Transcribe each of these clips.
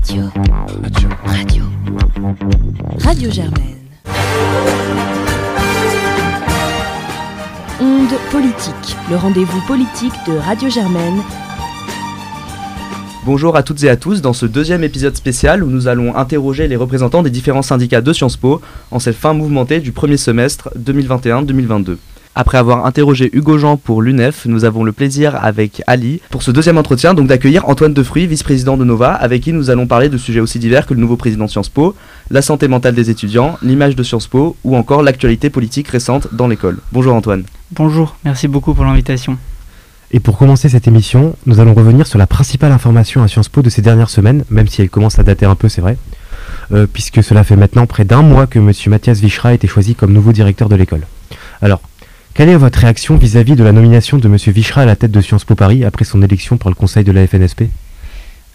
Radio. Radio. Radio. Radio Germaine. Onde politique, le rendez-vous politique de Radio Germaine. Bonjour à toutes et à tous dans ce deuxième épisode spécial où nous allons interroger les représentants des différents syndicats de Sciences Po en cette fin mouvementée du premier semestre 2021-2022. Après avoir interrogé Hugo Jean pour l'UNEF, nous avons le plaisir avec Ali pour ce deuxième entretien donc d'accueillir Antoine Defruy, vice-président de Nova, avec qui nous allons parler de sujets aussi divers que le nouveau président de Sciences Po, la santé mentale des étudiants, l'image de Sciences Po ou encore l'actualité politique récente dans l'école. Bonjour Antoine. Bonjour, merci beaucoup pour l'invitation. Et pour commencer cette émission, nous allons revenir sur la principale information à Sciences Po de ces dernières semaines, même si elle commence à dater un peu, c'est vrai, euh, puisque cela fait maintenant près d'un mois que M. Mathias Vichra a été choisi comme nouveau directeur de l'école. Alors, quelle est votre réaction vis-à-vis de la nomination de M. Vichra à la tête de Sciences Po Paris après son élection par le conseil de la FNSP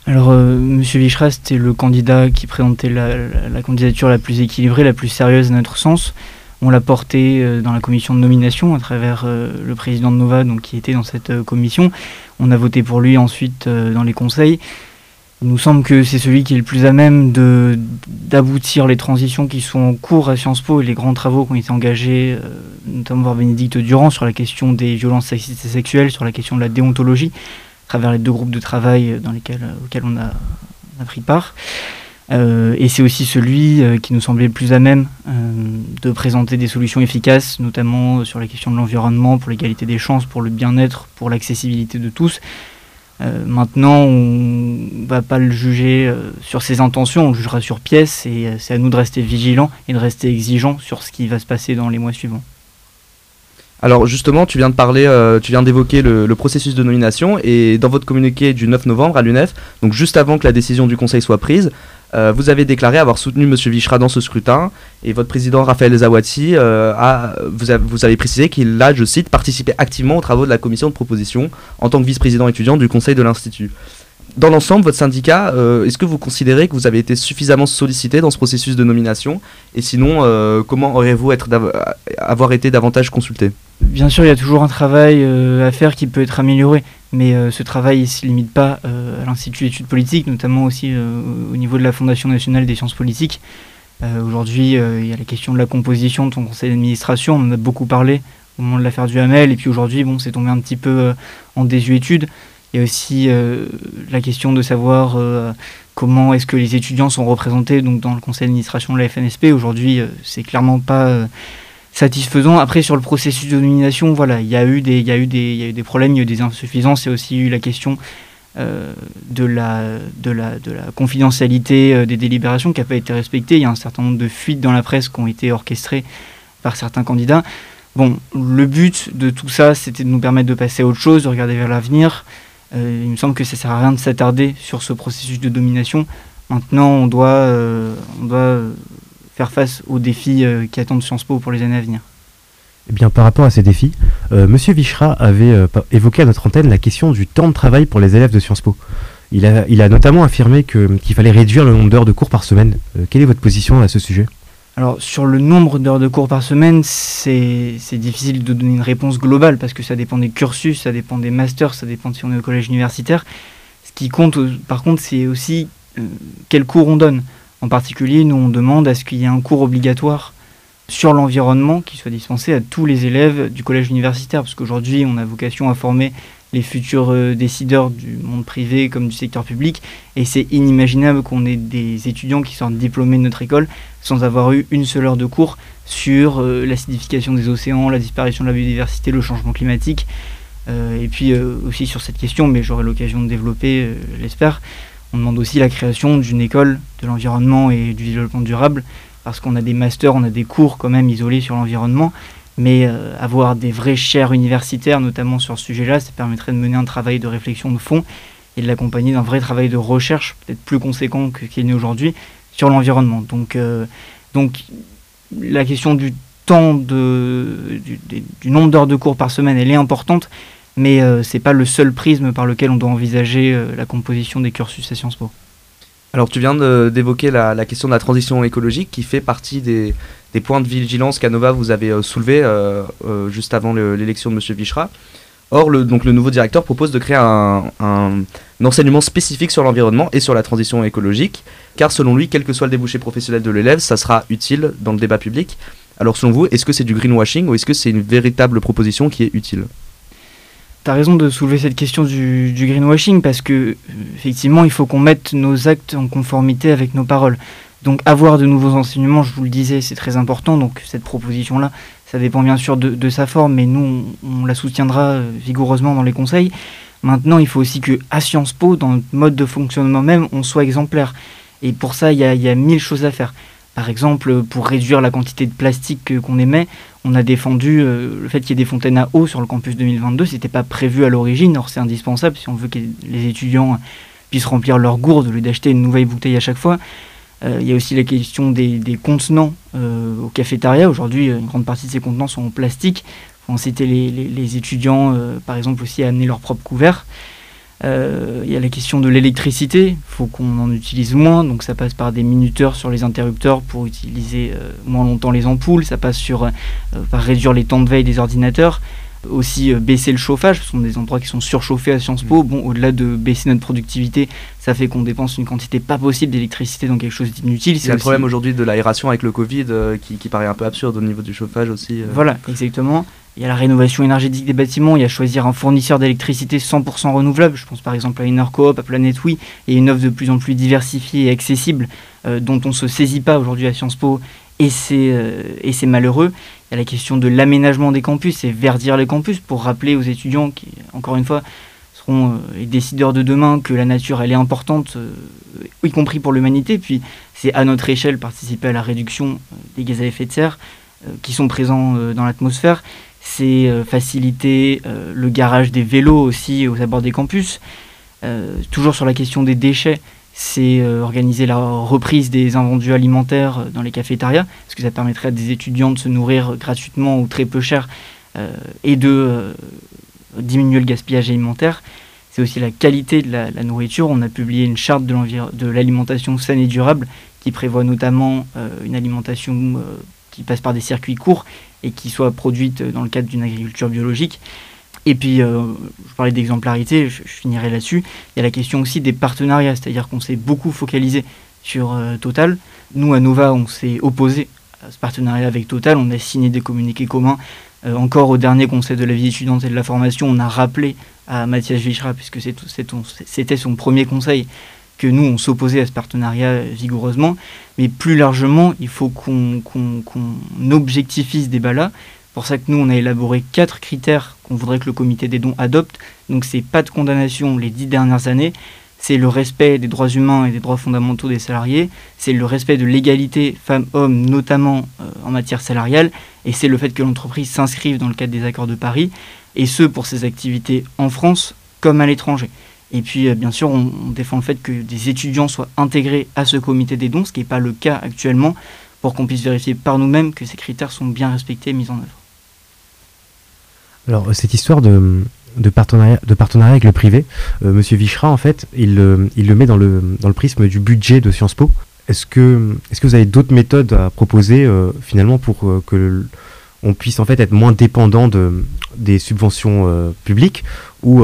Alors, euh, M. Vichra, c'était le candidat qui présentait la, candidature la plus équilibrée, la plus sérieuse à notre sens. On l'a porté euh, dans la commission de nomination à travers euh, le président de Nova, donc, qui était dans cette commission. On a voté pour lui ensuite dans les conseils. Il nous semble que c'est celui qui est le plus à même de- d'aboutir les transitions qui sont en cours à Sciences Po et les grands travaux qui ont été engagés, euh, notamment par Bénédicte Durand, sur la question des violences sexistes et sexuelles, sur la question de la déontologie, à travers les deux groupes de travail dans euh, auxquels on a, pris part. Euh, et c'est aussi celui qui nous semblait le plus à même de présenter des solutions efficaces, notamment sur la question de l'environnement, pour l'égalité des chances, pour le bien-être, pour l'accessibilité de tous. Euh, maintenant, on va pas le juger euh, sur ses intentions, on le jugera sur pièce, et euh, c'est à nous de rester vigilants et de rester exigeants sur ce qui va se passer dans les mois suivants. Alors justement, tu viens de parler, tu viens d'évoquer le, le processus de nomination et dans votre communiqué du 9 novembre à l'UNEF, donc juste avant que la décision du Conseil soit prise, euh, vous avez déclaré avoir soutenu M. Vichra dans ce scrutin et votre président Raphaël Zawati euh, a, vous, avez précisé qu'il a, je cite, participé activement aux travaux de la commission de proposition en tant que vice-président étudiant du Conseil de l'Institut. Dans l'ensemble, votre syndicat, euh, est-ce que vous considérez que vous avez été suffisamment sollicité dans ce processus de nomination Et sinon, euh, comment auriez-vous dav- avoir été davantage consulté? Bien sûr, il y a toujours un travail euh, à faire qui peut être amélioré, mais euh, ce travail ne se limite pas euh, à l'Institut d'études politiques, notamment aussi euh, au niveau de la Fondation nationale des sciences politiques. Euh, Aujourd'hui, euh, il y a la question de la composition de ton conseil d'administration, on en a beaucoup parlé au moment de l'affaire du Hamel, et puis aujourd'hui, bon, c'est tombé un petit peu euh, en désuétude. Il y a aussi euh, la question de savoir euh, comment est-ce que les étudiants sont représentés donc, dans le conseil d'administration de la FNSP. Aujourd'hui, euh, c'est clairement pas... satisfaisant. Après, sur le processus de nomination, voilà, il y a eu des, il y a eu des, il y a eu des problèmes, il y a eu des insuffisances. Il y a aussi eu la question de, la, de, la, de la confidentialité des délibérations qui n'a pas été respectée. Il y a un certain nombre de fuites dans la presse qui ont été orchestrées par certains candidats. Bon, le but de tout ça, c'était de nous permettre de passer à autre chose, de regarder vers l'avenir. Euh, il me semble que ça sert à rien de s'attarder sur ce processus de domination. Maintenant, on doit, euh, euh, faire face aux défis qui attendent Sciences Po pour les années à venir. Eh bien, par rapport à ces défis, Monsieur Vichra avait évoqué à notre antenne la question du temps de travail pour les élèves de Sciences Po. Il a, notamment affirmé qu'il fallait réduire le nombre d'heures de cours par semaine. Quelle est votre position à ce sujet? Alors, sur le nombre d'heures de cours par semaine, c'est difficile de donner une réponse globale parce que ça dépend des cursus, ça dépend des masters, ça dépend si on est au collège universitaire. Ce qui compte, euh, par contre, c'est aussi euh, quel cours on donne. En particulier, nous, on demande à ce qu'il y ait un cours obligatoire sur l'environnement qui soit dispensé à tous les élèves du collège universitaire, parce qu'aujourd'hui, on a vocation à former les futurs euh, décideurs du monde privé comme du secteur public, et c'est inimaginable qu'on ait des étudiants qui sortent diplômés de notre école sans avoir eu une seule heure de cours sur euh, l'acidification des océans, la disparition de la biodiversité, le changement climatique, euh, et puis aussi sur cette question, mais j'aurai l'occasion de développer, je l'espère, on demande aussi la création d'une école de l'environnement et du développement durable, parce qu'on a des masters, on a des cours quand même isolés sur l'environnement, mais euh, avoir des vraies chaires universitaires, notamment sur ce sujet-là, ça permettrait de mener un travail de réflexion de fond et de l'accompagner d'un vrai travail de recherche, peut-être plus conséquent que qu'il n'est aujourd'hui, sur l'environnement. Donc, euh, donc la question du temps, de, du, nombre d'heures de cours par semaine, elle est importante, mais euh, c'est pas le seul prisme par lequel on doit envisager la composition des cursus à Sciences Po. Alors tu viens d'évoquer la question de la transition écologique qui fait partie des, des points de vigilance qu'Anova vous avez euh, soulevés euh, euh, juste avant le- l'élection de M. Vichra. Or, le, donc, le nouveau directeur propose de créer un, enseignement spécifique sur l'environnement et sur la transition écologique, car selon lui, quel que soit le débouché professionnel de l'élève, ça sera utile dans le débat public. Alors selon vous, est-ce que c'est du greenwashing ou est-ce que c'est une véritable proposition qui est utile? Tu as raison de soulever cette question du, du greenwashing parce que effectivement, il faut qu'on mette nos actes en conformité avec nos paroles. Donc avoir de nouveaux enseignements, je vous le disais, c'est très important. Donc cette proposition-là, ça dépend bien sûr de, sa forme, mais nous, on, la soutiendra euh, vigoureusement dans les conseils. Maintenant, il faut aussi que à Sciences Po, dans notre mode de fonctionnement même, on soit exemplaire. Et pour ça, il y a, mille choses à faire. Par exemple, pour réduire la quantité de plastique qu'on émet, on a défendu euh, le fait qu'il y ait des fontaines à eau sur le campus 2022. C'était pas prévu à l'origine, or c'est indispensable si on veut que les étudiants puissent remplir leur gourde au lieu d'acheter une nouvelle bouteille à chaque fois. Euh, il y a aussi la question des, contenants euh, au cafétéria. Aujourd'hui, une grande partie de ces contenants sont en plastique. Faut inciter les, les, étudiants, euh, par exemple, aussi à amener leur propre couvert. Euh, il y a la question de l'électricité, il faut qu'on en utilise moins, donc ça passe par des minuteurs sur les interrupteurs pour utiliser euh, moins longtemps les ampoules, ça passe sur, euh, par réduire les temps de veille des ordinateurs, aussi euh, baisser le chauffage, ce sont des endroits qui sont surchauffés à Sciences Po, bon, au-delà de baisser notre productivité, ça fait qu'on dépense une quantité pas possible d'électricité dans quelque chose d'inutile. Il y a le problème aujourd'hui de l'aération avec le Covid euh, qui, qui, paraît un peu absurde au niveau du chauffage aussi. Euh. Voilà, exactement. Il y a la rénovation énergétique des bâtiments, il y a choisir un fournisseur d'électricité 100% renouvelable. Je pense par exemple à Enercoop, à Planète Oui, et une offre de plus en plus diversifiée et accessible euh, dont on ne se saisit pas aujourd'hui à Sciences Po, et c'est malheureux. Il y a la question de l'aménagement des campus et verdir les campus pour rappeler aux étudiants qui, encore une fois, seront euh, les décideurs de demain que la nature elle est importante, euh, y compris pour l'humanité. Puis c'est à notre échelle participer à la réduction euh, des gaz à effet de serre euh, qui sont présents euh, dans l'atmosphère c'est euh, faciliter euh, le garage des vélos aussi aux abords des campus. Euh, toujours sur la question des déchets, c'est euh, organiser la reprise des invendus alimentaires euh, dans les cafétérias, parce que ça permettrait à des étudiants de se nourrir gratuitement ou très peu cher euh, et de euh, diminuer le gaspillage alimentaire. C'est aussi la qualité de la, la, nourriture. On a publié une charte de l'alimentation saine et durable qui prévoit notamment euh, une alimentation euh, qui passe par des circuits courts et qui soit produite dans le cadre d'une agriculture biologique. Et puis, euh, je parlais d'exemplarité, je, finirai là-dessus. Il y a la question aussi des partenariats, c'est-à-dire qu'on s'est beaucoup focalisé sur euh, Total. Nous, à Nova, on s'est opposé à ce partenariat avec Total, on a signé des communiqués communs. Euh, encore au dernier conseil de la vie étudiante et de la formation, on a rappelé à Mathias Vichra, puisque c'était son premier conseil, que nous, on s'opposait à ce partenariat vigoureusement. Mais plus largement, il faut qu'on qu qu objectifie ce débat-là pour ça que nous, on a élaboré quatre critères qu'on voudrait que le comité des dons adopte. Donc, c'est pas de condamnation les dix dernières années, c'est le respect des droits humains et des droits fondamentaux des salariés, c'est le respect de l'égalité femmes-hommes, notamment euh, en matière salariale, et c'est le fait que l'entreprise s'inscrive dans le cadre des accords de Paris, et ce pour ses activités en France comme à l'étranger. Et puis, euh, bien sûr, on, on, défend le fait que des étudiants soient intégrés à ce comité des dons, ce qui n'est pas le cas actuellement, pour qu'on puisse vérifier par nous-mêmes que ces critères sont bien respectés et mis en œuvre. Alors, cette histoire de, partenariat, avec le privé, euh, Monsieur Vichra, en fait, il, le met dans le, dans le prisme du budget de Sciences Po. Est-ce que, est -ce que vous avez d'autres méthodes à proposer, euh, finalement, pour euh, que on puisse en fait être moins dépendant de, des subventions euh, publiques? Ou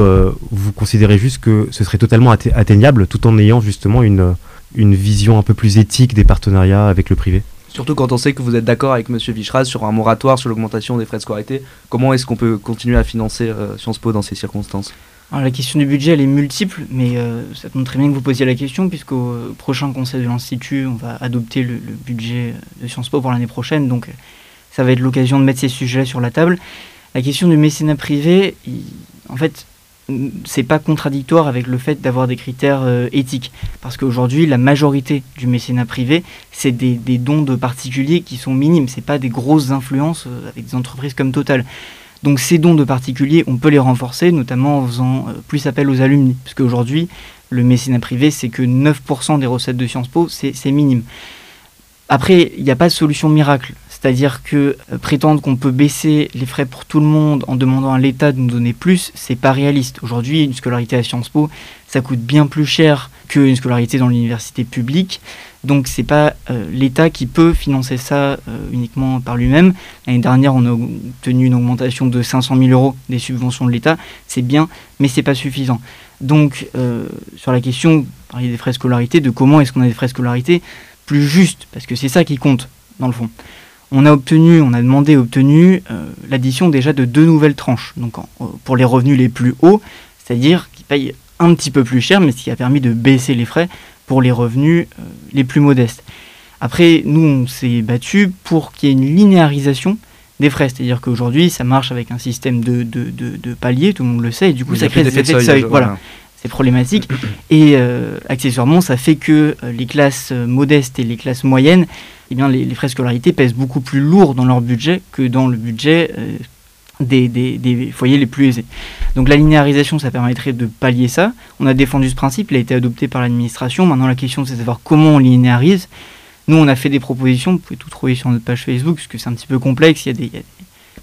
vous considérez juste que ce serait totalement atteignable tout en ayant justement une vision un peu plus éthique des partenariats avec le privé? Surtout quand on sait que vous êtes d'accord avec M. Vichraz sur un moratoire sur l'augmentation des frais de scolarité, comment est-ce qu'on peut continuer à financer euh, Sciences Po dans ces circonstances? Alors, la question du budget, elle est multiple, mais euh, ça montre très bien que vous posiez la question, puisqu'au euh, prochain conseil de l'Institut, on va adopter le, budget de Sciences Po pour l'année prochaine, donc ça va être l'occasion de mettre ces sujets sur la table. La question du mécénat privé, en fait, c'est pas contradictoire avec le fait d'avoir des critères euh, éthiques. Parce qu'aujourd'hui, la majorité du mécénat privé, c'est des, dons de particuliers qui sont minimes. C'est pas des grosses influences euh, avec des entreprises comme Total. Donc ces dons de particuliers, on peut les renforcer, notamment en faisant euh, plus appel aux alumni. Parce qu'aujourd'hui, le mécénat privé, c'est que 9% des recettes de Sciences Po, c'est minime. Après, il n'y a pas de solution miracle. C'est-à-dire que euh, prétendre qu'on peut baisser les frais pour tout le monde en demandant à l'État de nous donner plus, c'est pas réaliste. Aujourd'hui, une scolarité à Sciences Po, ça coûte bien plus cher qu'une scolarité dans l'université publique. Donc c'est pas euh, l'État qui peut financer ça euh, uniquement par lui-même. L'année dernière, on a obtenu une augmentation de 500 000 euros des subventions de l'État. C'est bien, mais c'est pas suffisant. Donc sur la question, des frais scolarité, de comment est-ce qu'on a des frais scolarité plus justes, parce que c'est ça qui compte dans le fond on a obtenu, on a demandé, obtenu euh, l'addition déjà de deux nouvelles tranches. Donc euh, pour les revenus les plus hauts, c'est-à-dire qui payent un petit peu plus cher, mais ce qui a permis de baisser les frais pour les revenus euh, les plus modestes. Après, nous, on s'est battu pour qu'il y ait une linéarisation des frais. C'est-à-dire qu'aujourd'hui, ça marche avec un système de, de, de, paliers, tout le monde le sait, et du coup, ça crée des effets de seuil. Voilà. C'est problématique. Et accessoirement, ça fait que les classes modestes et les classes moyennes eh bien, les, frais de scolarité pèsent beaucoup plus lourd dans leur budget que dans le budget euh, des, foyers les plus aisés. Donc la linéarisation, ça permettrait de pallier ça. On a défendu ce principe, il a été adopté par l'administration. Maintenant, la question, c'est de savoir comment on linéarise. Nous, on a fait des propositions, vous pouvez tout trouver sur notre page Facebook, parce que c'est un petit peu complexe, il y a des,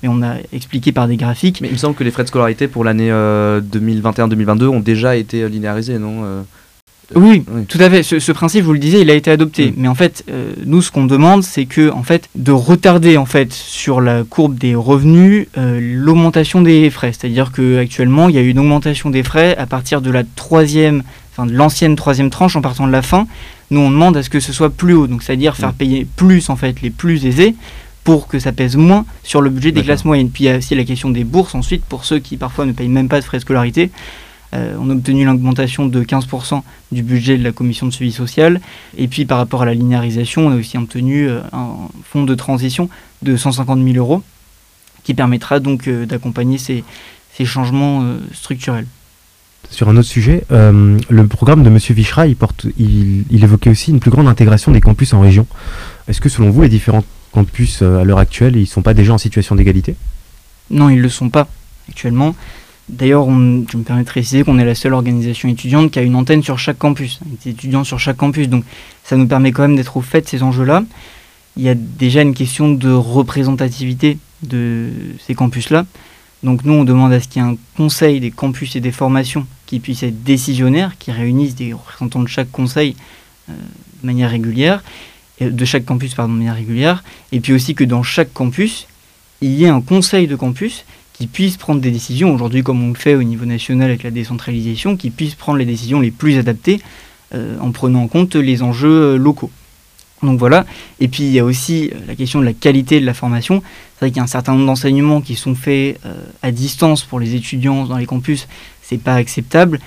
mais on a expliqué par des graphiques. Mais il me semble que les frais de scolarité pour l'année 2021-2022 euh, ont déjà été euh, linéarisés, non oui, tout à fait. Ce, principe, vous le disiez, il a été adopté. Mm. Mais en fait, euh, nous, ce qu'on demande, c'est que, en fait, de retarder, en fait, sur la courbe des revenus, euh, l'augmentation des frais. C'est-à-dire qu'actuellement, il y a une augmentation des frais à partir de la troisième, enfin, de l'ancienne troisième tranche en partant de la fin. Nous, on demande à ce que ce soit plus haut. Donc, c'est-à-dire faire mm. payer plus, en fait, les plus aisés pour que ça pèse moins sur le budget des classes moyennes. Puis il y a aussi la question des bourses ensuite pour ceux qui parfois ne payent même pas de frais de scolarité. Euh, on a obtenu l'augmentation de 15% du budget de la commission de suivi social. Et puis par rapport à la linéarisation, on a aussi obtenu euh, un fonds de transition de 150 000 euros qui permettra donc euh, d'accompagner ces, changements structurels. Sur un autre sujet, le programme de M. Vichra, il, porte, il, évoquait aussi une plus grande intégration des campus en région. Est-ce que selon vous, les différents campus à l'heure actuelle, ils ne sont pas déjà en situation d'égalité? Non, ils ne le sont pas actuellement. D'ailleurs, je me permets de préciser qu'on est la seule organisation étudiante qui a une antenne sur chaque campus, des étudiants sur chaque campus. Donc ça nous permet quand même d'être au fait de ces enjeux-là. Il y a déjà une question de représentativité de ces campus-là. Donc nous, on demande à ce qu'il y ait un conseil des campus et des formations qui puisse être décisionnaire, qui réunisse des représentants de chaque conseil euh, de manière régulière, de chaque campus pardon, de manière régulière, et puis aussi que dans chaque campus, il y ait un conseil de campus qui puissent prendre des décisions, aujourd'hui comme on le fait au niveau national avec la décentralisation, qui puissent prendre les décisions les plus adaptées euh, en prenant en compte les enjeux euh, locaux. Donc voilà, et puis il y a aussi euh, la question de la qualité de la formation. C'est vrai qu'il y a un certain nombre d'enseignements qui sont faits à distance pour les étudiants dans les campus, c'est pas acceptable.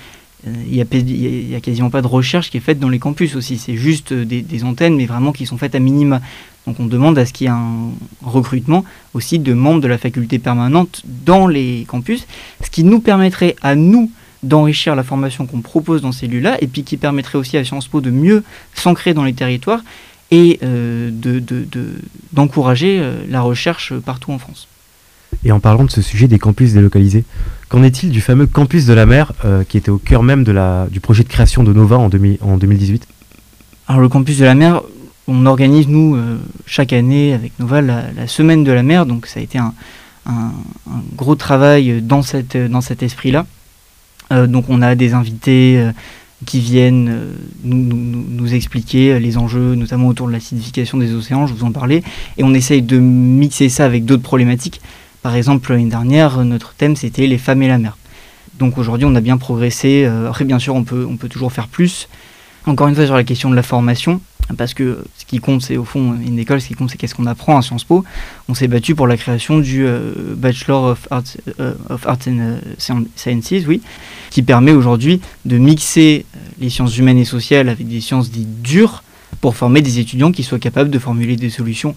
Il n'y a, a, quasiment pas de recherche qui est faite dans les campus aussi, c'est juste des, des, antennes, mais vraiment qui sont faites à minima. Donc on demande à ce qu'il y ait un recrutement aussi de membres de la faculté permanente dans les campus, ce qui nous permettrait à nous d'enrichir la formation qu'on propose dans ces lieux-là, et puis qui permettrait aussi à Sciences Po de mieux s'ancrer dans les territoires et euh, d'encourager de, euh, la recherche partout en France. Et en parlant de ce sujet des campus délocalisés, qu'en est-il du fameux campus de la mer euh, qui était au cœur même de la, du projet de création de Nova en, en 2018 Alors le campus de la mer, on organise, nous, euh, chaque année avec Nova, la, semaine de la mer. Donc ça a été un, gros travail dans, cette, dans cet esprit-là. Euh, donc on a des invités qui viennent nous, expliquer les enjeux, notamment autour de l'acidification des océans, je vous en parlais. Et on essaye de mixer ça avec d'autres problématiques. Par exemple, l'année dernière, notre thème, c'était les femmes et la mer. Donc aujourd'hui, on a bien progressé. après, bien sûr, on peut, toujours faire plus. Encore une fois, sur la question de la formation, parce que ce qui compte, c'est au fond une école, ce qui compte, c'est qu'est-ce qu'on apprend à Sciences Po. On s'est battu pour la création du euh, Bachelor of Arts, euh, of Arts and euh, Sciences, oui, qui permet aujourd'hui de mixer les sciences humaines et sociales avec des sciences dites dures pour former des étudiants qui soient capables de formuler des solutions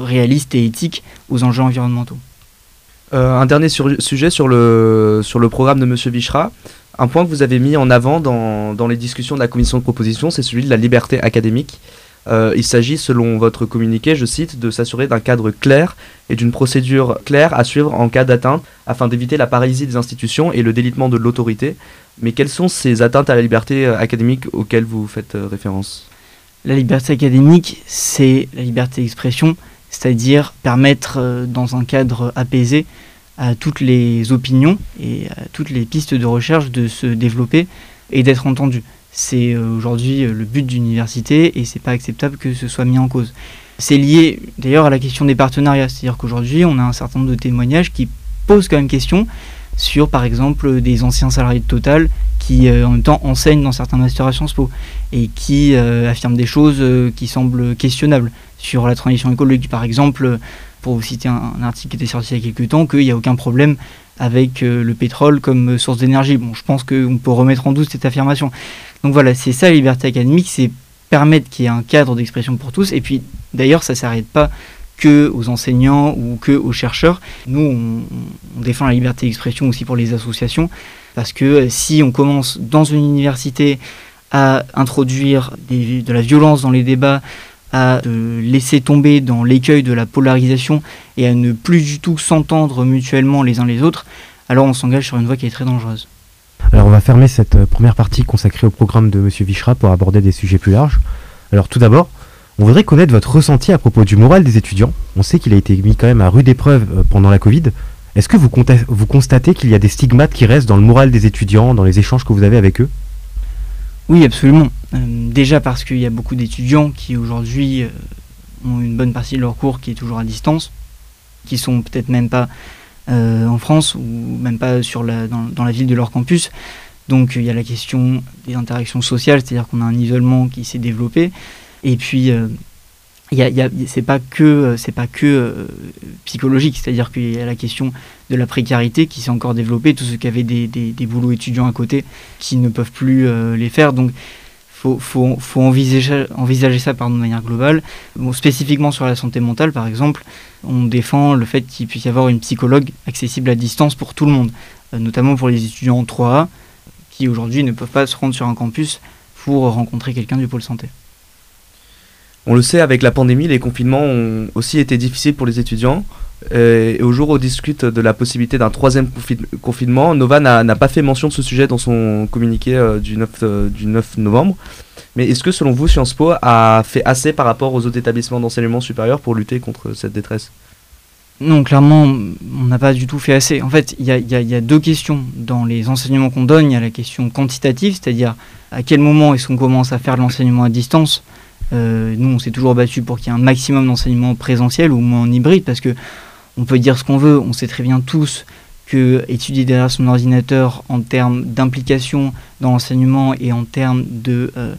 réalistes et éthiques aux enjeux environnementaux. Un dernier sujet sur le, programme de M. Vichra. Un point que vous avez mis en avant dans, les discussions de la commission de proposition, c'est celui de la liberté académique. Euh, il s'agit, selon votre communiqué, je cite, de s'assurer d'un cadre clair et d'une procédure claire à suivre en cas d'atteinte afin d'éviter la paralysie des institutions et le délitement de l'autorité. Mais quelles sont ces atteintes à la liberté euh, académique auxquelles vous faites euh, référence? La liberté académique, c'est la liberté d'expression, c'est-à-dire permettre dans un cadre apaisé à toutes les opinions et à toutes les pistes de recherche de se développer et d'être entendues. C'est aujourd'hui le but d'université et c'est pas acceptable que ce soit mis en cause. C'est lié d'ailleurs à la question des partenariats, c'est-à-dire qu'aujourd'hui on a un certain nombre de témoignages qui posent quand même question sur par exemple des anciens salariés de Total qui euh, en même temps enseignent dans certains masters à Sciences Po et qui euh, affirment des choses euh, qui semblent questionnables sur la transition écologique. Par exemple, pour vous citer un, article qui était sorti il y a quelques temps, qu'il n'y a aucun problème avec le pétrole comme source d'énergie. Bon, je pense qu'on peut remettre en doute cette affirmation. Donc voilà, c'est ça la liberté académique, c'est permettre qu'il y ait un cadre d'expression pour tous. Et puis d'ailleurs, ça ne s'arrête pas que aux enseignants ou que aux chercheurs. Nous, on, défend la liberté d'expression aussi pour les associations, parce que euh, si on commence dans une université à introduire de la violence dans les débats, à laisser tomber dans l'écueil de la polarisation et à ne plus du tout s'entendre mutuellement les uns les autres, alors on s'engage sur une voie qui est très dangereuse. Alors on va fermer cette euh, première partie consacrée au programme de M. Vichra pour aborder des sujets plus larges. Alors tout d'abord, on voudrait connaître votre ressenti à propos du moral des étudiants. On sait qu'il a été mis quand même à rude épreuve euh, pendant la Covid. Est-ce que vous constatez qu'il y a des stigmates qui restent dans le moral des étudiants, dans les échanges que vous avez avec eux? Oui, absolument. Euh, déjà parce qu'il y a beaucoup d'étudiants qui aujourd'hui euh, ont une bonne partie de leur cours qui est toujours à distance, qui sont peut-être même pas en France ou même pas sur la, dans, la ville de leur campus. Donc il y a la question des interactions sociales, c'est-à-dire qu'on a un isolement qui s'est développé. Et puis, euh, y a, pas que, euh, pas que euh, psychologique, c'est-à-dire qu'il y a la question de la précarité qui s'est encore développée, tous ceux qui avaient des, des, boulots étudiants à côté qui ne peuvent plus les faire. Donc, faut, faut, faut envisager, envisager ça par de manière globale. Spécifiquement sur la santé mentale, par exemple, on défend le fait qu'il puisse y avoir une psychologue accessible à distance pour tout le monde, notamment pour les étudiants en 3A qui aujourd'hui ne peuvent pas se rendre sur un campus pour rencontrer quelqu'un du pôle santé. On le sait, avec la pandémie, les confinements ont aussi été difficiles pour les étudiants. Euh, et au jour où on discute de la possibilité d'un troisième confinement, Nova n'a pas fait mention de ce sujet dans son communiqué euh, du, 9, euh, du 9 novembre. Mais est-ce que selon vous, Sciences Po a fait assez par rapport aux autres établissements d'enseignement supérieur pour lutter contre cette détresse? Non, clairement, on n'a pas du tout fait assez. En fait, il y, a, deux questions dans les enseignements qu'on donne. Il y a la question quantitative, c'est-à-dire à quel moment est-ce qu'on commence à faire de l'enseignement à distance nous, on s'est toujours battu pour qu'il y ait un maximum d'enseignement présentiel ou moins en hybride, parce que on peut dire ce qu'on veut, on sait très bien tous que étudier derrière son ordinateur en termes d'implication dans l'enseignement et en termes de euh,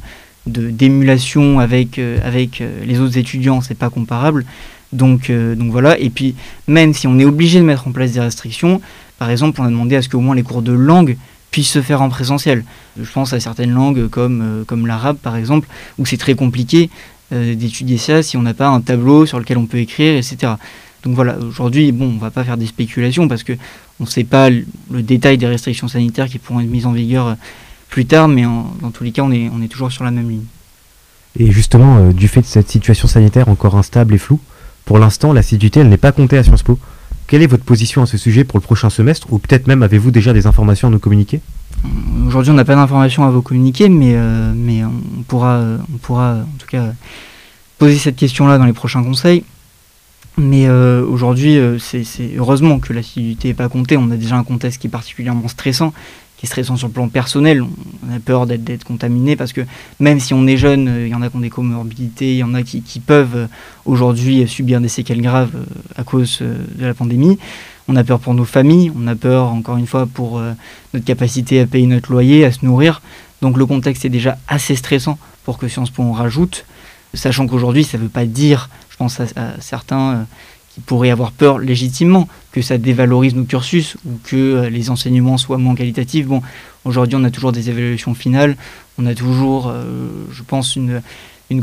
d'émulation avec, euh, avec les autres étudiants, c'est pas comparable. Donc, voilà, et puis même si on est obligé de mettre en place des restrictions, par exemple, on a demandé à ce qu'au moins les cours de langue puisse se faire en présentiel. Je pense à certaines langues comme, euh, comme l'arabe par exemple, où c'est très compliqué euh, d'étudier ça si on n'a pas un tableau sur lequel on peut écrire, etc. Donc voilà, aujourd'hui, bon, on va pas faire des spéculations parce que on ne sait pas le, détail des restrictions sanitaires qui pourront être mises en vigueur euh, plus tard, mais dans tous les cas, on est, on est toujours sur la même ligne. Et justement, du fait de cette situation sanitaire encore instable et floue, pour l'instant, l'assiduité, elle n'est pas comptée à Sciences Po. Quelle est votre position à ce sujet pour le prochain semestre Ou peut-être même avez-vous déjà des informations à nous communiquer? Aujourd'hui, on n'a pas d'informations à vous communiquer, mais, euh, mais on, pourra, on pourra en tout cas poser cette question-là dans les prochains conseils. Mais euh, aujourd'hui, euh, c'est heureusement que l'assiduité n'est pas comptée. On a déjà un contexte qui est particulièrement stressant qui est stressant sur le plan personnel. On a peur d'être contaminé parce que même si on est jeune, il y en a qui ont des comorbidités, il y en a qui, peuvent euh, aujourd'hui subir des séquelles graves euh, à cause euh, de la pandémie. On a peur pour nos familles, on a peur encore une fois pour notre capacité à payer notre loyer, à se nourrir. Donc le contexte est déjà assez stressant pour que Sciences Po en rajoute, sachant qu'aujourd'hui ça ne veut pas dire, je pense à, certains qui pourraient avoir peur légitimement que ça dévalorise nos cursus ou que euh, les enseignements soient moins qualitatifs. Bon, aujourd'hui, on a toujours des évaluations finales, on a toujours, euh, je pense, une,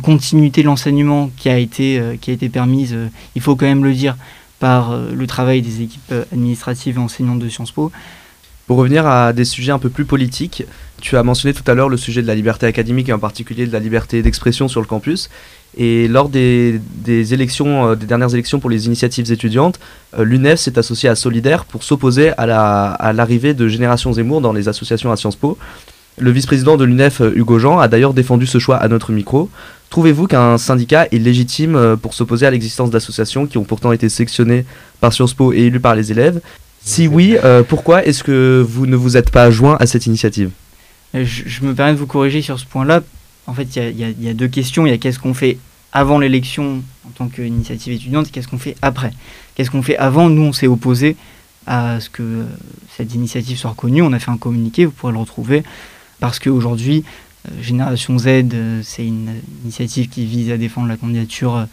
continuité de l'enseignement euh, qui a été permise, il faut quand même le dire, par le travail des équipes administratives et enseignantes de Sciences Po. Pour revenir à des sujets un peu plus politiques, tu as mentionné tout à l'heure le sujet de la liberté académique et en particulier de la liberté d'expression sur le campus. Et lors des, élections, euh, des dernières élections pour les initiatives étudiantes, euh, l'UNEF s'est associé à Solidaire pour s'opposer à l'arrivée de Génération Zemmour dans les associations à Sciences Po. Le vice-président de l'UNEF, euh, Hugo Jean, a d'ailleurs défendu ce choix à notre micro. Trouvez-vous qu'un syndicat est légitime pour s'opposer à l'existence d'associations qui ont pourtant été sélectionnées par Sciences Po et élues par les élèves? Si oui, euh, pourquoi est-ce que vous ne vous êtes pas joint à cette initiative? Je, je, me permets de vous corriger sur ce point-là. En fait, il y, a, deux questions. Il y a qu'est-ce qu'on fait avant l'élection en tant qu'initiative étudiante et qu'est-ce qu'on fait après? Qu'est-ce qu'on fait avant? Nous, on s'est opposé à ce que cette initiative soit reconnue. On a fait un communiqué, vous pourrez le retrouver, parce qu'aujourd'hui, euh, Génération Z, euh, c'est une initiative qui vise à défendre la candidature euh,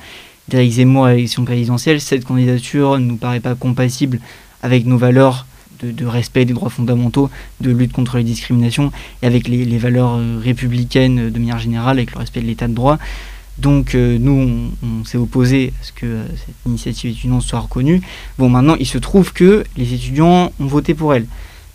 d'Éric Zemmour à l'élection présidentielle. Cette candidature ne nous paraît pas compatible avec nos valeurs de, respect des droits fondamentaux, de lutte contre les discriminations et avec les, valeurs républicaines de manière générale, avec le respect de l'état de droit. Donc euh, nous, on, s'est opposé à ce que euh, cette initiative étudiante soit reconnue. Bon, maintenant, il se trouve que les étudiants ont voté pour elle.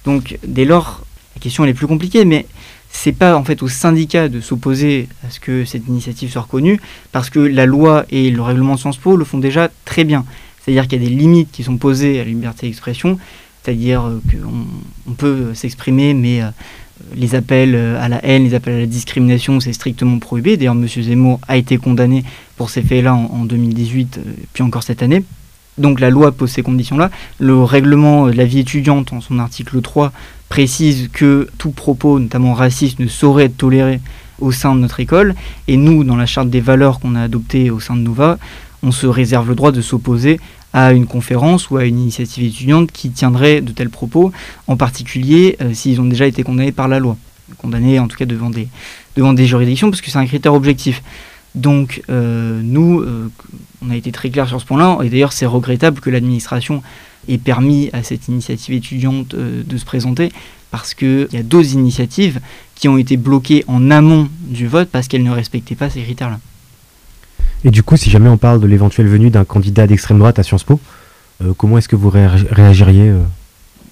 Donc dès lors, la question elle est plus compliquée, mais c'est pas en fait au syndicat de s'opposer à ce que cette initiative soit reconnue, parce que la loi et le règlement de Sciences Po le font déjà très bien. C'est-à-dire qu'il y a des limites qui sont posées à la liberté d'expression, c'est-à-dire qu'on on peut s'exprimer, mais euh, les appels à la haine, les appels à la discrimination, c'est strictement prohibé. D'ailleurs, M. Zemmour a été condamné pour ces faits-là en, en, 2018, euh, puis encore cette année. Donc la loi pose ces conditions-là. Le règlement de la vie étudiante, en son article 3, précise que tout propos, notamment raciste, ne saurait être toléré au sein de notre école. Et nous, dans la charte des valeurs qu'on a adoptée au sein de Nova, on se réserve le droit de s'opposer à une conférence ou à une initiative étudiante qui tiendrait de tels propos, en particulier euh, s'ils ont déjà été condamnés par la loi, condamnés en tout cas devant des, juridictions, parce que c'est un critère objectif. Donc euh, nous, euh, on a été très clair sur ce point-là, et d'ailleurs c'est regrettable que l'administration ait permis à cette initiative étudiante de se présenter, parce qu'il y a d'autres initiatives qui ont été bloquées en amont du vote parce qu'elles ne respectaient pas ces critères-là. Et du coup, si jamais on parle de l'éventuelle venue d'un candidat d'extrême droite à Sciences Po, euh, comment est-ce que vous réagiriez euh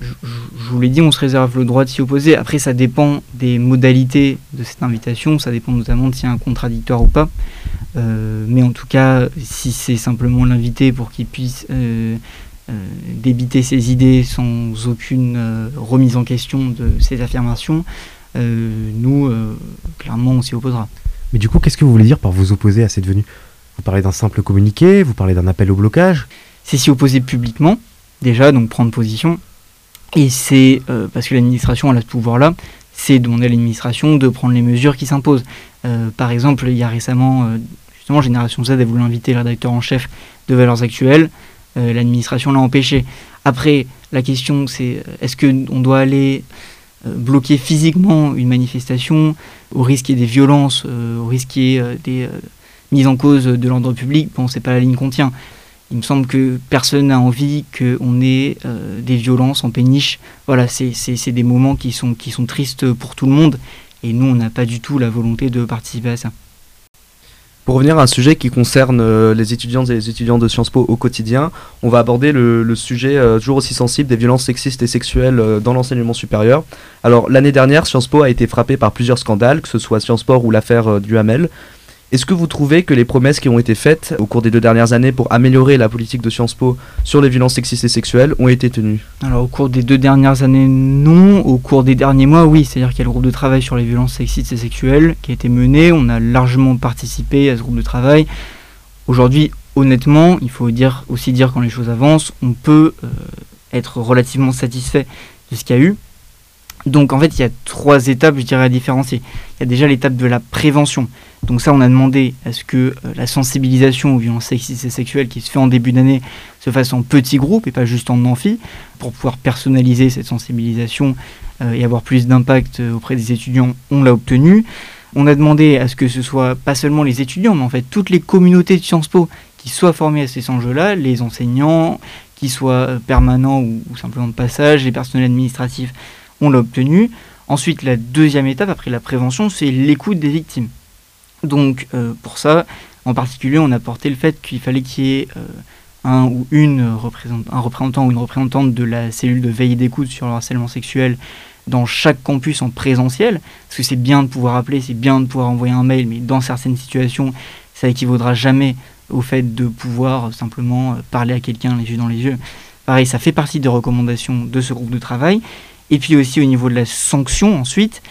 je, je, vous l'ai dit, on se réserve le droit de s'y opposer. Après, ça dépend des modalités de cette invitation, ça dépend notamment de s'il y a un contradictoire ou pas. Euh, mais en tout cas, si c'est simplement l'invité pour qu'il puisse débiter ses idées sans aucune remise en question de ses affirmations, nous, clairement, on s'y opposera. Mais du coup, qu'est-ce que vous voulez dire par vous opposer à cette venue? Vous parlez d'un simple communiqué, vous parlez d'un appel au blocage C'est s'y opposer publiquement, déjà, donc prendre position. Et c'est euh, parce que l'administration a ce pouvoir-là, c'est demander à l'administration de prendre les mesures qui s'imposent. Euh, par exemple, il y a récemment, euh, justement, Génération Z a voulu inviter le rédacteur en chef de Valeurs Actuelles. l'administration l'a empêché. Après, la question, c'est est-ce qu'on doit aller bloquer physiquement une manifestation au risque qu'il y ait des violences, au risque qu'il y ait des mise en cause de l'ordre public, bon, c'est pas la ligne qu'on tient. Il me semble que personne n'a envie qu'on ait euh, des violences en péniche. Voilà, c'est des moments qui sont, qui sont tristes pour tout le monde. Et nous, on n'a pas du tout la volonté de participer à ça. Pour revenir à un sujet qui concerne euh, les étudiantes et les étudiants de Sciences Po au quotidien, on va aborder le, sujet euh, toujours aussi sensible des violences sexistes et sexuelles dans l'enseignement supérieur. Alors l'année dernière, Sciences Po a été frappé par plusieurs scandales, que ce soit Sciences Po ou l'affaire euh, du Hamel. Est-ce que vous trouvez que les promesses qui ont été faites au cours des deux dernières années pour améliorer la politique de Sciences Po sur les violences sexistes et sexuelles ont été tenues? Alors au cours des deux dernières années, non. Au cours des derniers mois, oui. C'est-à-dire qu'il y a le groupe de travail sur les violences sexistes et sexuelles qui a été mené. On a largement participé à ce groupe de travail. Aujourd'hui, honnêtement, il faut aussi dire quand les choses avancent, on peut euh, être relativement satisfait de ce qu'il y a eu. Donc en fait, il y a trois étapes, je dirais, à différencier. Il y a déjà l'étape de la prévention. Donc ça, on a demandé à ce que euh, la sensibilisation aux violences sexistes et sexuelles qui se fait en début d'année se fasse en petits groupes et pas juste en amphi, pour pouvoir personnaliser cette sensibilisation euh, et avoir plus d'impact auprès des étudiants. On l'a obtenu. On a demandé à ce que ce soit pas seulement les étudiants, mais en fait toutes les communautés de Sciences Po qui soient formées à ces enjeux-là, les enseignants, qui soient permanents ou simplement de passage, les personnels administratifs, on l'a obtenu. Ensuite, la deuxième étape, après la prévention, c'est l'écoute des victimes. Donc, euh, pour ça, en particulier, on a porté le fait qu'il fallait qu'il y ait euh, un ou une représent un représentant ou une représentante de la cellule de veille et d'écoute sur le harcèlement sexuel dans chaque campus en présentiel, parce que c'est bien de pouvoir appeler, c'est bien de pouvoir envoyer un mail, mais dans certaines situations, ça équivaudra jamais au fait de pouvoir simplement parler à quelqu'un les yeux dans les yeux. Pareil, ça fait partie des recommandations de ce groupe de travail. Et puis aussi au niveau de la sanction ensuite,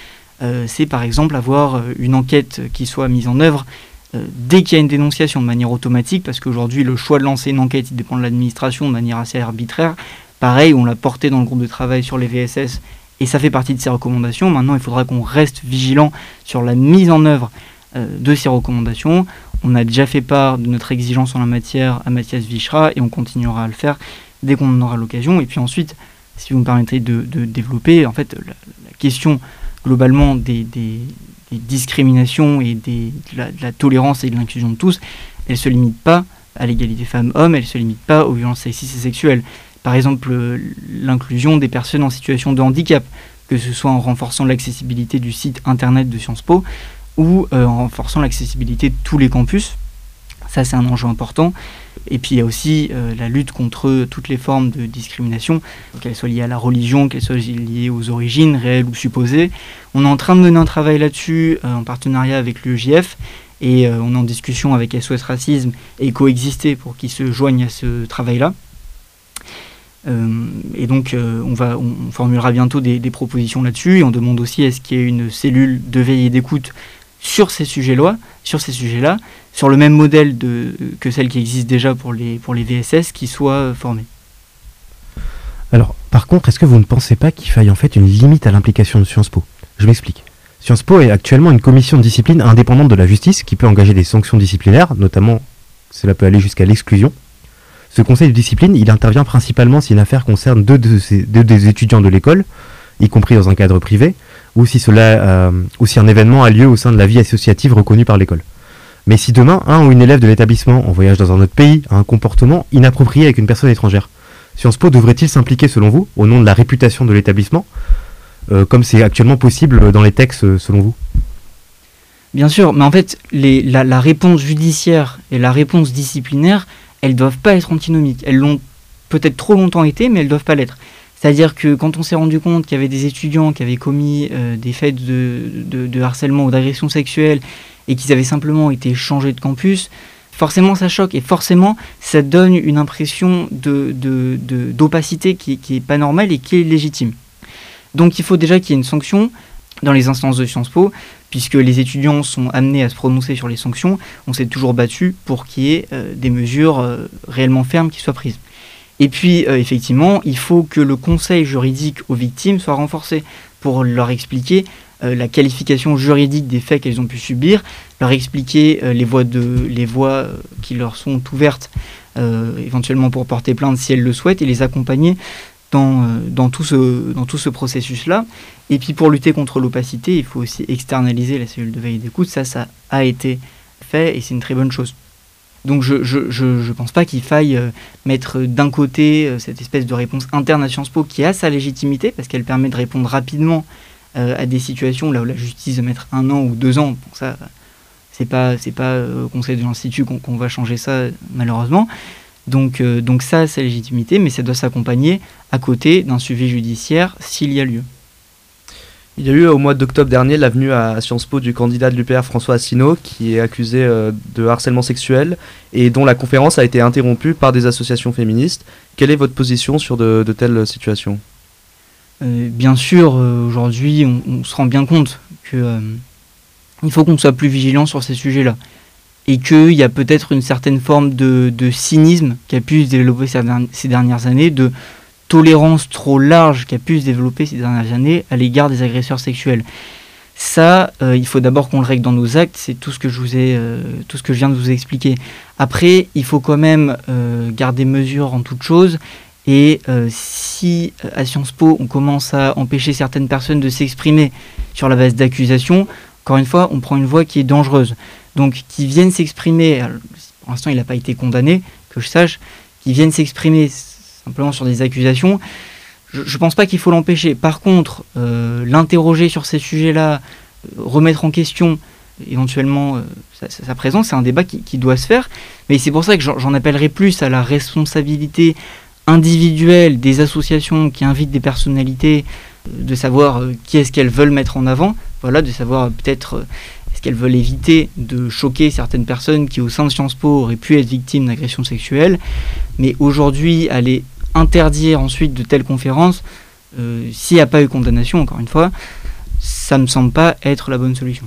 euh, c'est par exemple avoir une enquête qui soit mise en œuvre dès qu'il y a une dénonciation de manière automatique, parce qu'aujourd'hui le choix de lancer une enquête dépend de l'administration de manière assez arbitraire. Pareil, on l'a porté dans le groupe de travail sur les VSS et ça fait partie de ces recommandations. Maintenant, il faudra qu'on reste vigilant sur la mise en œuvre de ces recommandations. On a déjà fait part de notre exigence en la matière à Mathias Vichra et on continuera à le faire dès qu'on en aura l'occasion. Et puis ensuite, si vous me permettez de, développer, en fait, la, question globalement des, discriminations et de, la, tolérance et de l'inclusion de tous, elle ne se limite pas à l'égalité femmes-hommes, elle ne se limite pas aux violences sexistes et sexuelles. Par exemple, l'inclusion des personnes en situation de handicap, que ce soit en renforçant l'accessibilité du site internet de Sciences Po ou euh, en renforçant l'accessibilité de tous les campus. Ça, c'est un enjeu important. Et puis il y a aussi euh, la lutte contre toutes les formes de discrimination, qu'elles soient liées à la religion, qu'elles soient liées aux origines réelles ou supposées. On est en train de mener un travail là-dessus euh, en partenariat avec l'UEJF et euh, on est en discussion avec SOS Racisme et Coexister pour qu'ils se joignent à ce travail-là. et donc on, formulera bientôt des, des propositions là-dessus et on demande aussi est-ce qu'il y ait une cellule de veille et d'écoute sur ces sujets-là, sur ces sujets-là, sur le même modèle de, que celle qui existe déjà pour les, pour les VSS, qui soient euh, formés. Alors, par contre, est-ce que vous ne pensez pas qu'il faille en fait une limite à l'implication de Sciences Po? Je m'explique. Sciences Po est actuellement une commission de discipline indépendante de la justice qui peut engager des sanctions disciplinaires, notamment cela peut aller jusqu'à l'exclusion. Ce conseil de discipline, il intervient principalement si une affaire concerne deux, deux des étudiants de l'école, y compris dans un cadre privé, ou si, cela, euh, ou si un événement a lieu au sein de la vie associative reconnue par l'école. Mais si demain, un ou une élève de l'établissement, en voyage dans un autre pays, a un comportement inapproprié avec une personne étrangère, Sciences Po devrait-il s'impliquer, selon vous, au nom de la réputation de l'établissement, euh, comme c'est actuellement possible dans les textes, euh, selon vous? Bien sûr, mais en fait, la, réponse judiciaire et la réponse disciplinaire, elles doivent pas être antinomiques. Elles l'ont peut-être trop longtemps été, mais elles doivent pas l'être. C'est-à-dire que quand on s'est rendu compte qu'il y avait des étudiants qui avaient commis euh, des faits de, harcèlement ou d'agression sexuelle et qu'ils avaient simplement été changés de campus, forcément ça choque et forcément ça donne une impression d'opacité qui, n'est est pas normale et qui est légitime. Donc il faut déjà qu'il y ait une sanction dans les instances de Sciences Po, puisque les étudiants sont amenés à se prononcer sur les sanctions, on s'est toujours battu pour qu'il y ait euh, des mesures euh, réellement fermes qui soient prises. Et puis, euh, effectivement, il faut que le conseil juridique aux victimes soit renforcé pour leur expliquer euh, la qualification juridique des faits qu'elles ont pu subir, leur expliquer euh, les voies, de, les voies qui leur sont ouvertes éventuellement pour porter plainte si elles le souhaitent et les accompagner dans, dans tout ce, dans tout ce processus-là. Et puis pour lutter contre l'opacité, il faut aussi externaliser la cellule de veille et d'écoute. Ça, ça a été fait et c'est une très bonne chose. Donc je ne je, pense pas qu'il faille euh, mettre d'un côté euh, cette espèce de réponse interne à Sciences Po qui a sa légitimité parce qu'elle permet de répondre rapidement euh, à des situations là où la justice de mettre un an ou deux ans, pour ça c'est pas pas au conseil de l'institut qu'on va changer ça malheureusement. Donc donc ça c'est légitimité, mais ça doit s'accompagner à côté d'un suivi judiciaire s'il y a lieu. Il y a eu au mois d'octobre dernier l'avenue à Sciences Po du candidat de l'UPR François Asselineau qui est accusé euh, de harcèlement sexuel et dont la conférence a été interrompue par des associations féministes. Quelle est votre position sur de, telles situations? Euh, Bien sûr, euh, aujourd'hui, on, se rend bien compte que il faut qu'on soit plus vigilant sur ces sujets-là et qu'il y a peut-être une certaine forme de, cynisme qui a pu se développer ces dernières années, tolérance trop large qui a pu se développer ces dernières années à l'égard des agresseurs sexuels. Ça, euh, il faut d'abord qu'on le règle dans nos actes, c'est tout ce que je vous ai, euh, tout ce que je viens de vous expliquer. Après, il faut quand même euh, garder mesure en toute chose. Et si à Sciences Po on commence à empêcher certaines personnes de s'exprimer sur la base d'accusations, encore une fois, on prend une voie qui est dangereuse. Donc, qui viennent s'exprimer, pour l'instant il n'a pas été condamné, que je sache, qui viennent s'exprimer simplement sur des accusations. Je ne pense pas qu'il faut l'empêcher. Par contre, euh, l'interroger sur ces sujets-là, euh, remettre en question éventuellement euh, sa, présence, c'est un débat qui, doit se faire. Mais c'est pour ça que j'en appellerai plus à la responsabilité individuelle des associations qui invitent des personnalités, de savoir qui est-ce qu'elles veulent mettre en avant, voilà, de savoir peut-être est-ce qu'elles veulent éviter de choquer certaines personnes qui au sein de Sciences Po auraient pu être victimes d'agressions sexuelles. Mais aujourd'hui, aller interdire ensuite de telles conférences, euh, s'il n'y a pas eu condamnation, encore une fois, ça ne me semble pas être la bonne solution.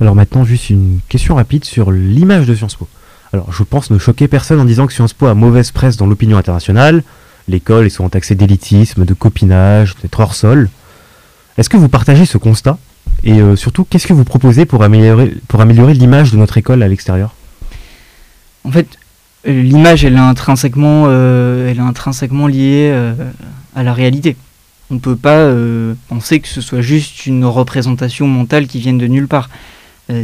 Alors maintenant, juste une question rapide sur l'image de Sciences Po. Alors je pense ne choquer personne en disant que Sciences Po a mauvaise presse dans l'opinion internationale. L'école est souvent taxée d'élitisme, de copinage, d'être hors sol. Est-ce que vous partagez ce constat? Et euh, surtout, qu'est-ce que vous proposez pour améliorer, pour améliorer l'image de notre école à l'extérieur? En fait, l'image, elle est intrinsèquement, euh, elle est intrinsèquement liée à la réalité. On ne peut pas penser que ce soit juste une représentation mentale qui vienne de nulle part.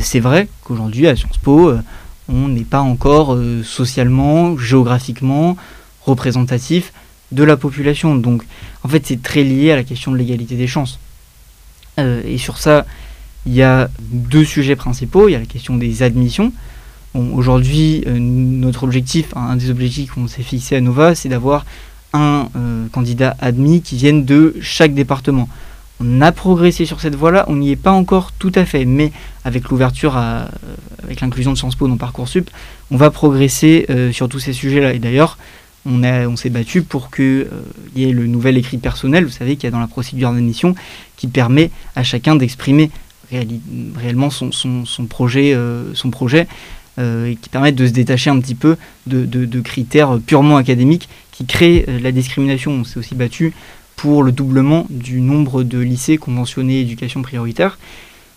c'est vrai qu'aujourd'hui, à Sciences Po, on n'est pas encore socialement, géographiquement représentatif de la population. Donc, en fait, c'est très lié à la question de l'égalité des chances. Euh, et sur ça, il y a deux sujets principaux. Il y a la question des admissions. Aujourd'hui, euh, notre objectif, un des objectifs qu'on s'est fixé à Nova, c'est d'avoir un euh, candidat admis qui vienne de chaque département. On a progressé sur cette voie-là, on n'y est pas encore tout à fait, mais avec l'ouverture, avec l'inclusion de Sciences Po dans Parcoursup, on va progresser sur tous ces sujets-là. Et d'ailleurs, on, on s'est battu pour qu'il y ait le nouvel écrit personnel, vous savez, qu'il y a dans la procédure d'admission, qui permet à chacun d'exprimer réellement son, projet, euh, son projet euh, et qui permet de se détacher un petit peu de, critères purement académiques qui créent euh, la discrimination. On s'est aussi battu pour le doublement du nombre de lycées conventionnés éducation prioritaire.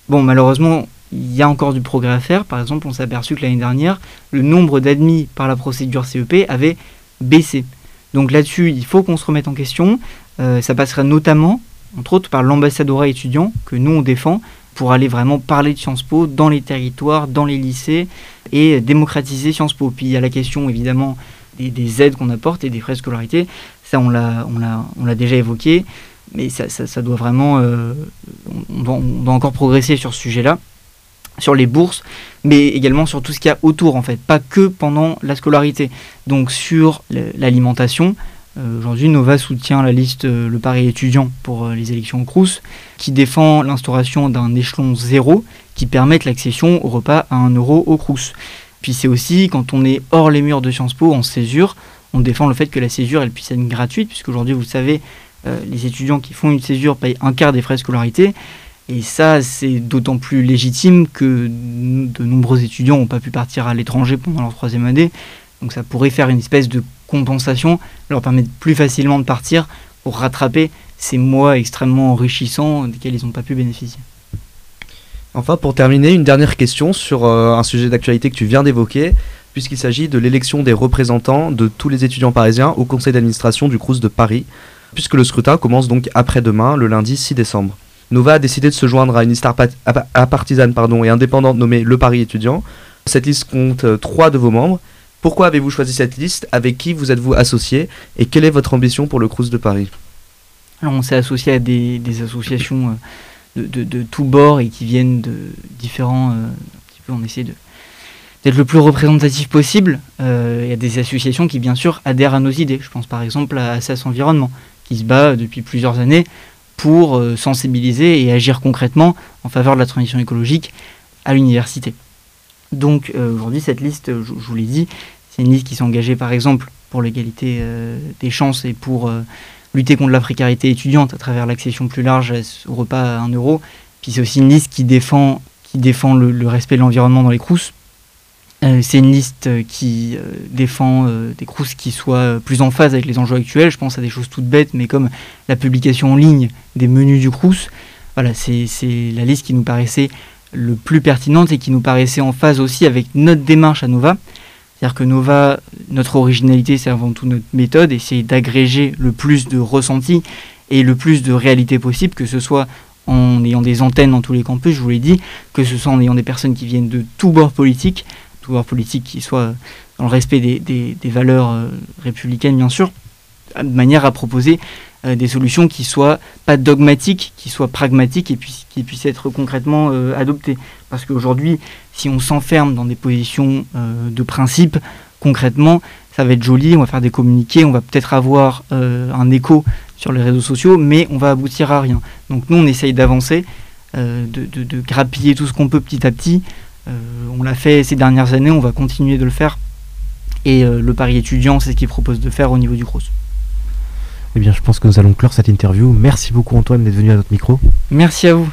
Bon, malheureusement, il y a encore du progrès à faire. Par exemple, on s'est aperçu que l'année dernière, le nombre d'admis par la procédure CEP avait baissé. Donc là-dessus, il faut qu'on se remette en question. ça passera notamment entre autres par l'ambassadorat étudiant que nous on défend pour aller vraiment parler de Sciences Po dans les territoires, dans les lycées et démocratiser Sciences Po. Puis il y a la question évidemment des, aides qu'on apporte et des frais de scolarité. Ça on l'a, on l'a, on l'a déjà évoqué, mais ça, ça, doit vraiment, euh, on, doit, encore progresser sur ce sujet-là, sur les bourses, mais également sur tout ce qu'il y a autour en fait, pas que pendant la scolarité. Donc sur l'alimentation, aujourd'hui, Nova soutient la liste euh, Le Paris étudiant pour euh, les élections au Crous, qui défend l'instauration d'un échelon zéro qui permette l'accession au repas à 1 euro au Crous. Puis c'est aussi, quand on est hors les murs de Sciences Po en césure, on défend le fait que la césure elle puisse être gratuite, puisqu'aujourd'hui, vous savez, les étudiants qui font une césure payent un quart des frais de scolarité. Et ça, c'est d'autant plus légitime que de nombreux étudiants n'ont pas pu partir à l'étranger pendant leur troisième année. Donc ça pourrait faire une espèce de compensation, leur permettre plus facilement de partir pour rattraper ces mois extrêmement enrichissants desquels ils n'ont pas pu bénéficier. Enfin, pour terminer, une dernière question sur euh, un sujet d'actualité que tu viens d'évoquer, puisqu'il s'agit de l'élection des représentants de tous les étudiants parisiens au conseil d'administration du Crous de Paris, puisque le scrutin commence donc après-demain, le lundi 6 décembre. Nova a décidé de se joindre à une liste partisane pardon, et indépendante nommée Le Paris étudiant. Cette liste compte euh, trois de vos membres. Pourquoi avez-vous choisi cette liste? Avec qui vous êtes-vous associé? Et quelle est votre ambition pour le Crous de Paris? Alors on s'est associé à des, associations euh, de, tous bords et qui viennent de différents... Euh, on essaie d'être le plus représentatif possible. Euh, il y a des associations qui bien sûr adhèrent à nos idées. Je pense par exemple à Assas Environnement, qui se bat depuis plusieurs années pour sensibiliser et agir concrètement en faveur de la transition écologique à l'université. Donc euh, aujourd'hui, cette liste, je, vous l'ai dit, c'est une liste qui s'est engagée par exemple pour l'égalité euh, des chances et pour euh, lutter contre la précarité étudiante à travers l'accession plus large au repas à 1 euro. Puis c'est aussi une liste qui défend, qui défend le, respect de l'environnement dans les crousses. c'est une liste qui défend des crousses qui soient plus en phase avec les enjeux actuels. Je pense à des choses toutes bêtes, mais comme la publication en ligne des menus du crous. Voilà, c'est la liste qui nous paraissait le plus pertinente et qui nous paraissait en phase aussi avec notre démarche à Nova. C'est-à-dire que Nova, notre originalité, c'est avant tout notre méthode, essayer d'agréger le plus de ressentis et le plus de réalité possible, que ce soit en ayant des antennes dans tous les campus, je vous l'ai dit, que ce soit en ayant des personnes qui viennent de tous bords politiques, tous bords politiques qui soient dans le respect des, des valeurs euh, républicaines, bien sûr, de manière à proposer euh, des solutions qui soient pas dogmatiques, qui soient pragmatiques et puis, qui puissent être concrètement euh, adoptées. Parce qu'aujourd'hui, si on s'enferme dans des positions euh, de principe, concrètement, ça va être joli, on va faire des communiqués, on va peut-être avoir un écho sur les réseaux sociaux, mais on va aboutir à rien. Donc nous, on essaye d'avancer, de, grappiller tout ce qu'on peut petit à petit. on l'a fait ces dernières années, on va continuer de le faire. Et le pari étudiant, c'est ce qu'il propose de faire au niveau du CROSS. Eh bien, je pense que nous allons clore cette interview. Merci beaucoup, Antoine, d'être venu à notre micro. Merci à vous.